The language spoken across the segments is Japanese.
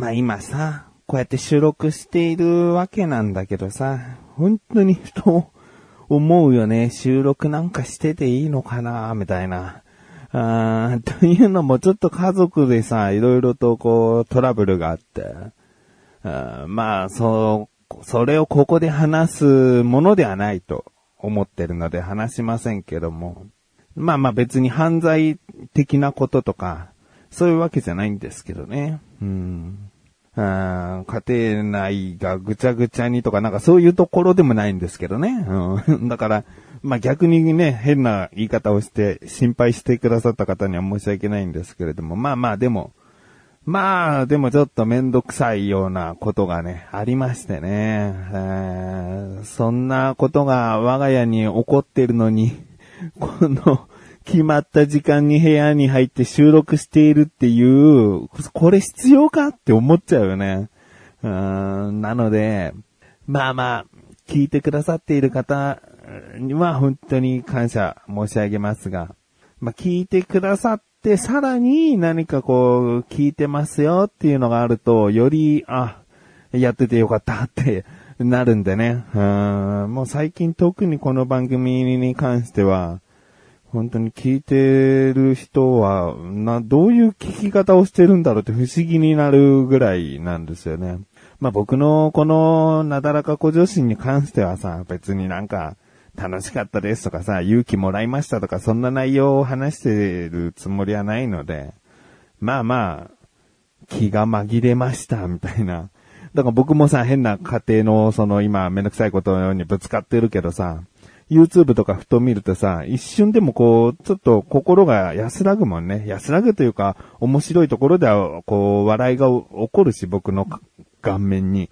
まあ今さ、こうやって収録しているわけなんだけどさ、本当にふと思うよね。収録なんかしてていいのかなみたいな。あというのもちょっと家族でさ、いろいろとこうトラブルがあって、あまあ、そう、それをここで話すものではないと思ってるので話しませんけども、まあまあ別に犯罪的なこととか、そういうわけじゃないんですけどね。うん。あ家庭内がぐちゃぐちゃにとかなんかそういうところでもないんですけどね。うん、だから、まあ逆にね、変な言い方をして心配してくださった方には申し訳ないんですけれども、まあまあでも、まあ、でもちょっとめんどくさいようなことがね、ありましてね。えー、そんなことが我が家に起こってるのに、この、決まった時間に部屋に入って収録しているっていう、これ必要かって思っちゃうよね。うんなので、まあまあ、聞いてくださっている方には本当に感謝申し上げますが、まあ聞いてくださっで、さらに何かこう、聞いてますよっていうのがあると、より、あ、やっててよかったって なるんでね。うん、もう最近特にこの番組に関しては、本当に聞いてる人は、な、どういう聞き方をしてるんだろうって不思議になるぐらいなんですよね。まあ僕のこのなだらか小女子に関してはさ、別になんか、楽しかったですとかさ、勇気もらいましたとか、そんな内容を話してるつもりはないので、まあまあ、気が紛れました、みたいな。だから僕もさ、変な家庭の、その今、めんどくさいことのようにぶつかってるけどさ、YouTube とかふと見るとさ、一瞬でもこう、ちょっと心が安らぐもんね。安らぐというか、面白いところでは、こう、笑いが起こるし、僕の顔面に。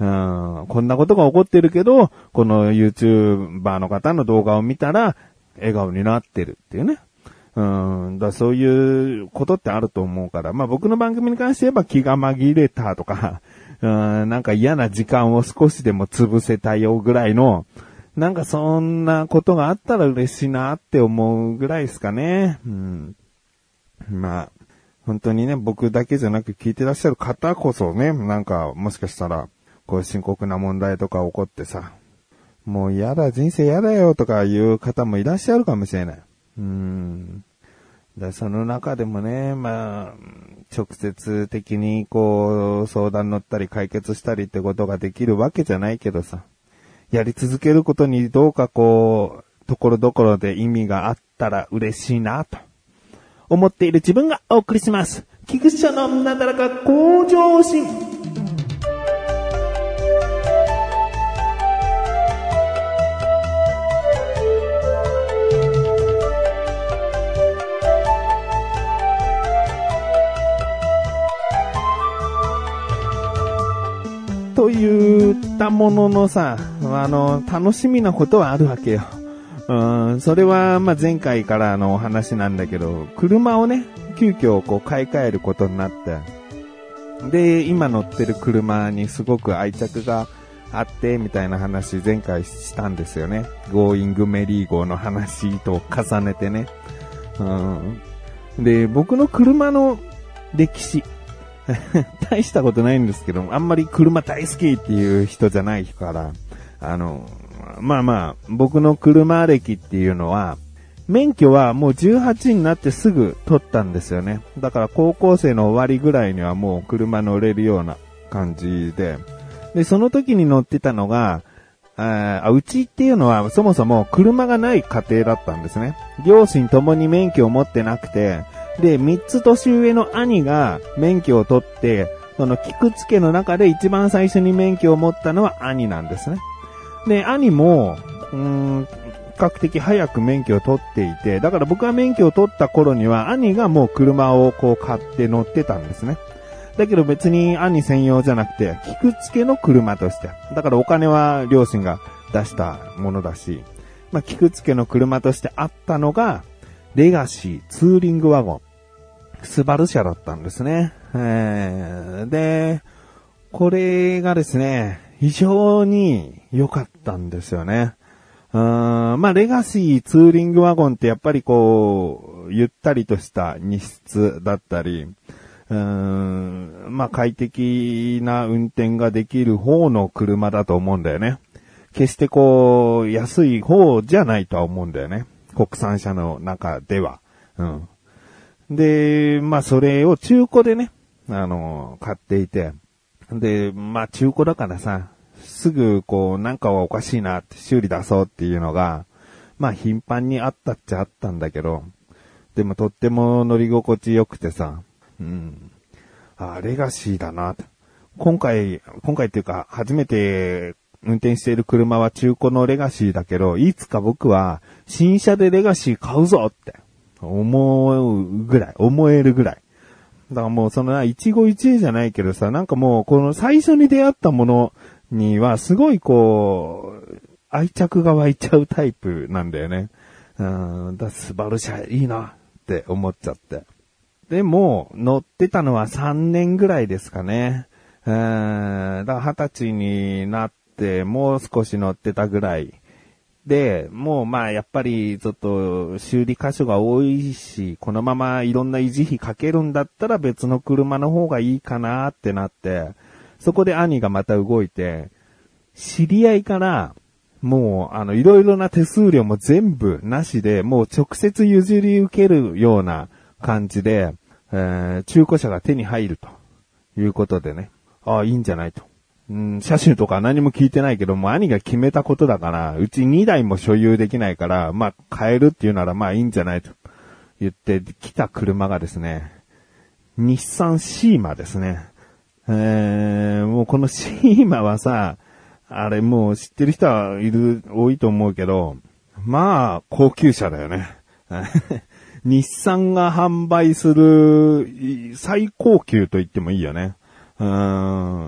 うん、こんなことが起こってるけど、この YouTuber の方の動画を見たら、笑顔になってるっていうね。うん、だそういうことってあると思うから、まあ僕の番組に関して言えば気が紛れたとか、うん、なんか嫌な時間を少しでも潰せたよぐらいの、なんかそんなことがあったら嬉しいなって思うぐらいですかね。うん、まあ、本当にね、僕だけじゃなく聞いてらっしゃる方こそね、なんかもしかしたら、こう深刻な問題とか起こってさ、もう嫌だ、人生嫌だよとかいう方もいらっしゃるかもしれない。うん。だその中でもね、まあ、直接的にこう、相談乗ったり解決したりってことができるわけじゃないけどさ、やり続けることにどうかこう、ところどころで意味があったら嬉しいなと、思っている自分がお送りします。菊池のなだらか向上心。と言ったもののさ、あの、楽しみなことはあるわけよ。うん、それは、ま、前回からのお話なんだけど、車をね、急遽こう買い替えることになって、で、今乗ってる車にすごく愛着があって、みたいな話前回したんですよね。ゴーイングメリー号の話と重ねてね。うん、で、僕の車の歴史、大したことないんですけど、あんまり車大好きっていう人じゃないから、あの、まあまあ、僕の車歴っていうのは、免許はもう18になってすぐ取ったんですよね。だから高校生の終わりぐらいにはもう車乗れるような感じで。で、その時に乗ってたのが、あうちっていうのはそもそも車がない家庭だったんですね。両親ともに免許を持ってなくて、で、三つ年上の兄が免許を取って、その菊池家の中で一番最初に免許を持ったのは兄なんですね。で、兄も、うーん、比較的早く免許を取っていて、だから僕が免許を取った頃には兄がもう車をこう買って乗ってたんですね。だけど別に兄専用じゃなくて、菊池家の車として。だからお金は両親が出したものだし、まあ、菊池家の車としてあったのが、レガシーツーリングワゴン。スバル車だったんですね。えー、で、これがですね、非常に良かったんですよね。うーんまあ、レガシーツーリングワゴンってやっぱりこう、ゆったりとした荷室だったり、うんまあ快適な運転ができる方の車だと思うんだよね。決してこう、安い方じゃないとは思うんだよね。国産車の中では。うん。で、まあそれを中古でね、あの、買っていて。で、まあ中古だからさ、すぐこう、なんかはおかしいなって修理出そうっていうのが、まあ頻繁にあったっちゃあったんだけど、でもとっても乗り心地良くてさ、うん。あ、レガシーだな。今回、今回っていうか、初めて運転している車は中古のレガシーだけど、いつか僕は新車でレガシー買うぞって思うぐらい、思えるぐらい。だからもうその一期一会じゃないけどさ、なんかもうこの最初に出会ったものにはすごいこう、愛着が湧いちゃうタイプなんだよね。うん、だスバル車いいなって思っちゃって。でも、乗ってたのは3年ぐらいですかね。うん、だから20歳になって、もう少し乗ってたぐらい。で、もうまあやっぱりちょっと修理箇所が多いし、このままいろんな維持費かけるんだったら別の車の方がいいかなってなって、そこで兄がまた動いて、知り合いからもう、あの、いろいろな手数料も全部なしで、もう直接譲り受けるような感じで、えー、中古車が手に入るということでね。ああ、いいんじゃないと。うん、車種とか何も聞いてないけども、兄が決めたことだから、うち2台も所有できないから、まあ、買えるっていうならまあいいんじゃないと言って来た車がですね、日産シーマですね。えー、もうこのシーマはさ、あれもう知ってる人はいる、多いと思うけど、まあ、高級車だよね。日産が販売する最高級と言ってもいいよね。うー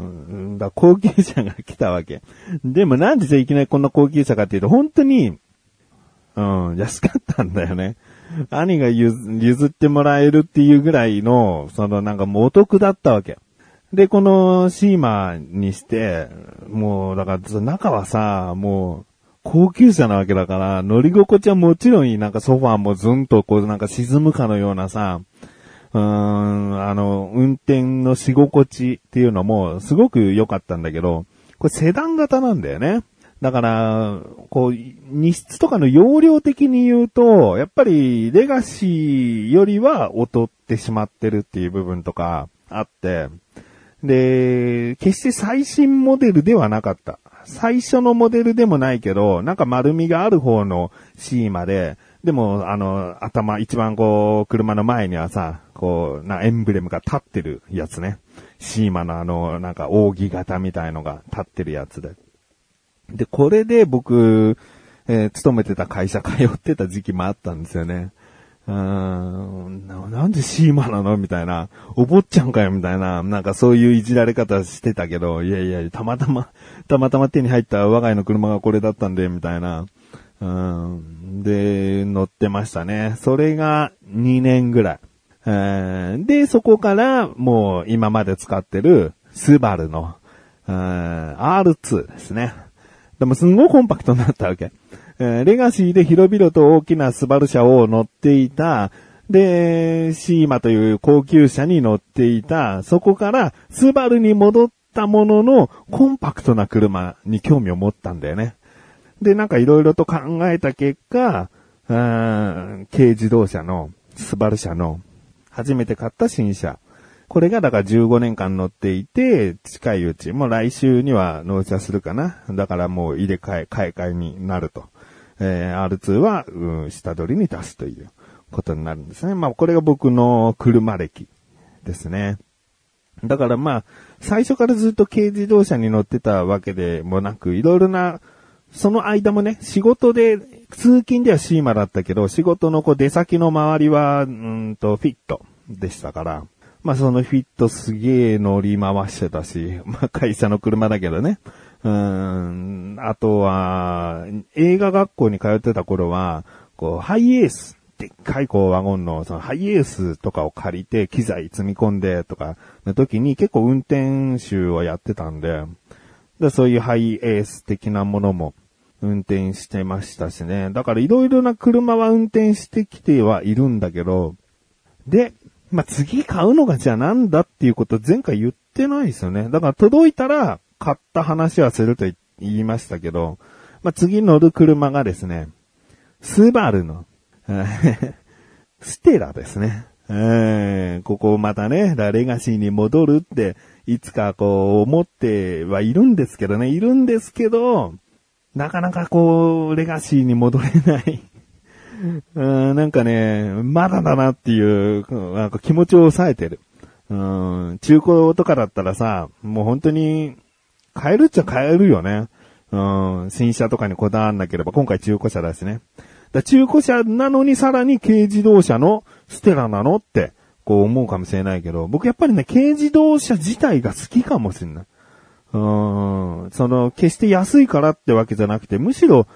ん。だ高級車が来たわけ。でもなんでじゃいきなりこんな高級車かっていうと、本当に、うん、安かったんだよね。兄が譲ってもらえるっていうぐらいの、そのなんかもうお得だったわけ。で、このシーマにして、もう、だから、中はさ、もう、高級車なわけだから、乗り心地はもちろんいい。なんかソファーもずんとこう、なんか沈むかのようなさ、うーん、あの、運転のし心地っていうのも、すごく良かったんだけど、これセダン型なんだよね。だから、こう、荷室とかの容量的に言うと、やっぱり、レガシーよりは劣ってしまってるっていう部分とかあって、で、決して最新モデルではなかった。最初のモデルでもないけど、なんか丸みがある方のシーマで、でも、あの、頭、一番こう、車の前にはさ、こう、な、エンブレムが立ってるやつね。シーマのあの、なんか扇形みたいのが立ってるやつで。で、これで僕、えー、勤めてた会社通ってた時期もあったんですよね。うんな、んでシーマなの？みたいな。お坊ちゃんかよ？みたいな。なんかそういういじられ方してたけど、いやいや、たまたま、たまたま手に入った我が家の車がこれだったんで、みたいな。うん。で、乗ってましたね。それが2年ぐらい。で、そこからもう今まで使ってるスバルの R2 ですね。でもすんごいコンパクトになったわけ。えー、レガシーで広々と大きなスバル車を乗っていた、で、シーマという高級車に乗っていた、そこからスバルに戻ったもののコンパクトな車に興味を持ったんだよね。で、なんか色々と考えた結果、軽自動車の、スバル車の、初めて買った新車。これがだから15年間乗っていて、近いうち、もう来週には納車するかな。だからもう入れ替え、買い替えになると。えー、R2 は、うん、下取りに出すということになるんですね。まあ、これが僕の車歴ですね。だからまあ、最初からずっと軽自動車に乗ってたわけでもなく、いろいろな、その間もね、仕事で、通勤ではシーマだったけど、仕事のこう出先の周りは、うんと、フィットでしたから、まあそのフィットすげえ乗り回してたし、まあ会社の車だけどね。うん、あとは、映画学校に通ってた頃は、こう、ハイエース、でっかいこうワゴンの、そのハイエースとかを借りて機材積み込んでとかの時に結構運転手をやってたんで、でそういうハイエース的なものも運転してましたしね。だからいろいろな車は運転してきてはいるんだけど、で、まあ、次買うのがじゃあなんだっていうこと前回言ってないですよね。だから届いたら買った話はすると言いましたけど、まあ、次乗る車がですね、スバルの、ステラですね。えー、ここまたね、レガシーに戻るって、いつかこう思ってはいるんですけどね、いるんですけど、なかなかこう、レガシーに戻れない うん。なんかね、まだだなっていう、なんか気持ちを抑えてる。うん、中古とかだったらさ、もう本当に、買えるっちゃ買えるよね。うん、新車とかにこだわんなければ、今回中古車だしね。だ中古車なのにさらに軽自動車のステラなのって、こう思うかもしれないけど、僕やっぱりね、軽自動車自体が好きかもしれない。うん、その、決して安いからってわけじゃなくて、むしろ、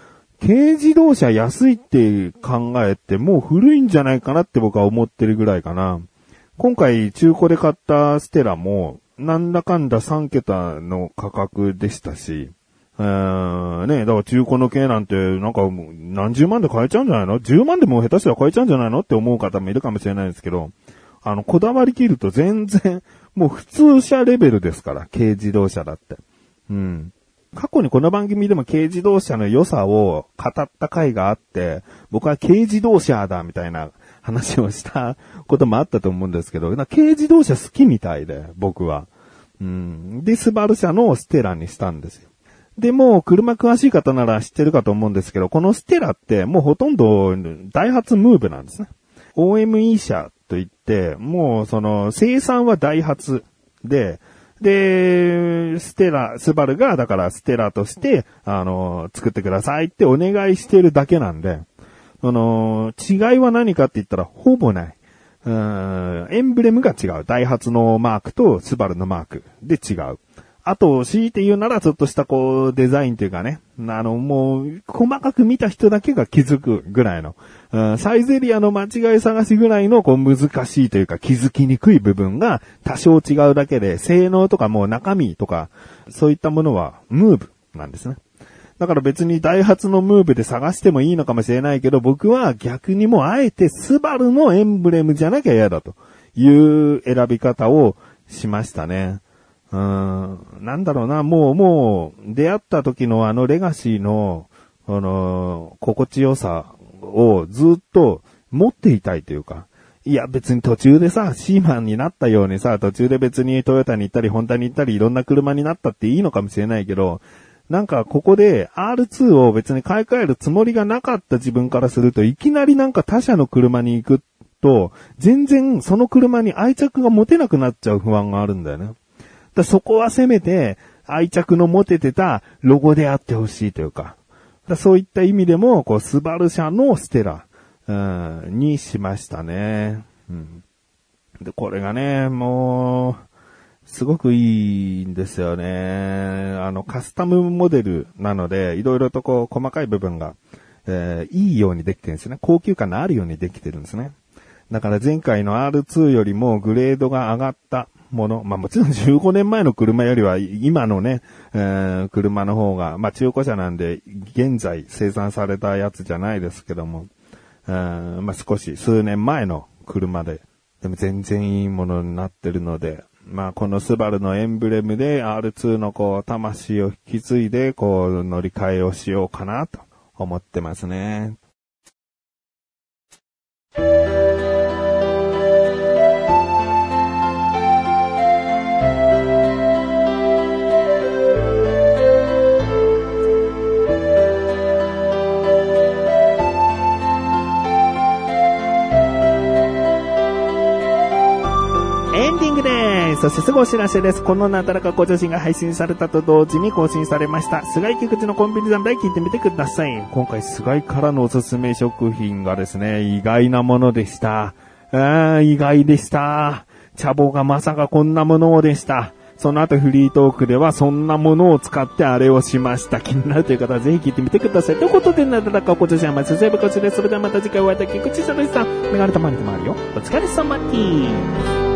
軽自動車安いって考えて、もう古いんじゃないかなって僕は思ってるぐらいかな。今回中古で買ったステラも、なんだかんだ3桁の価格でしたし、えー、ね、だから中古の軽なんて、なんか何十万で買えちゃうんじゃないの ?10 万でも下手したら買えちゃうんじゃないの？って思う方もいるかもしれないですけど、あの、こだわりきると全然、もう普通車レベルですから、軽自動車だって。うん。過去にこの番組でも軽自動車の良さを語った回があって、僕は軽自動車だみたいな話をしたこともあったと思うんですけど、軽自動車好きみたいで、僕は。うん。で、スバル車のステラにしたんですよ。で、もう車詳しい方なら知ってるかと思うんですけど、このステラってもうほとんどダイハツムーブなんですね。OME 車といって、もうその生産はダイハツで、で、ステラ、スバルが、だからステラとして、あの、作ってくださいってお願いしてるだけなんで、あの、違いは何かって言ったら、ほぼない。うん、エンブレムが違う。ダイハツのマークとスバルのマークで違う。あと、強いて言うなら、ちょっとしたこう、デザインというかね、あの、もう、細かく見た人だけが気づくぐらいの、うん、サイゼリアの間違い探しぐらいの、こう、難しいというか気づきにくい部分が多少違うだけで、性能とかもう中身とか、そういったものは、ムーブなんですね。だから別にダイハツのムーブで探してもいいのかもしれないけど、僕は逆にもあえてスバルのエンブレムじゃなきゃ嫌だという選び方をしましたね。うん、なんだろうな、もう、もう、出会った時のあのレガシーの、あの、心地よさをずっと持っていたいというか、いや別に途中でさ、シーマンになったようにさ、途中で別にトヨタに行ったり、ホンダに行ったり、いろんな車になったっていいのかもしれないけど、なんかここで R2 を別に買い替えるつもりがなかった自分からすると、いきなりなんか他社の車に行くと、全然その車に愛着が持てなくなっちゃう不安があるんだよね。だそこはせめて愛着の持ててたロゴであってほしいというか、だそういった意味でも、こう、スバル社のステラ、うん、にしましたね。うん。で、これがね、もう、すごくいいんですよね。あの、カスタムモデルなので、いろいろとこう、細かい部分が、えー、いいようにできてるんですね。高級感のあるようにできてるんですね。だから前回の R2 よりもグレードが上がったもの。まあもちろん15年前の車よりは今のね、えー、車の方が、まあ中古車なんで現在生産されたやつじゃないですけども、えー、まあ少し数年前の車で、でも全然いいものになってるので、まあこのスバルのエンブレムで R2 のこう魂を引き継いでこう乗り換えをしようかなと思ってますね。そしてすぐお知らせです。このなだらかご女子が配信されたと同時に更新されました。菅井菊池のコンビニ侍聞いてみてください。今回菅井からのおすすめ食品がですね、意外なものでした。あ意外でした。茶棒がまさかこんなものでした。その後フリートークではそんなものを使ってあれをしました。気になるという方はぜひ聞いてみてください。ということで、なだらかご女子はまずセーブこちらです。それではまた次回お会いいたい菊池さんでした。メガネたまにでもあるよ。お疲れ様です。